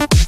it.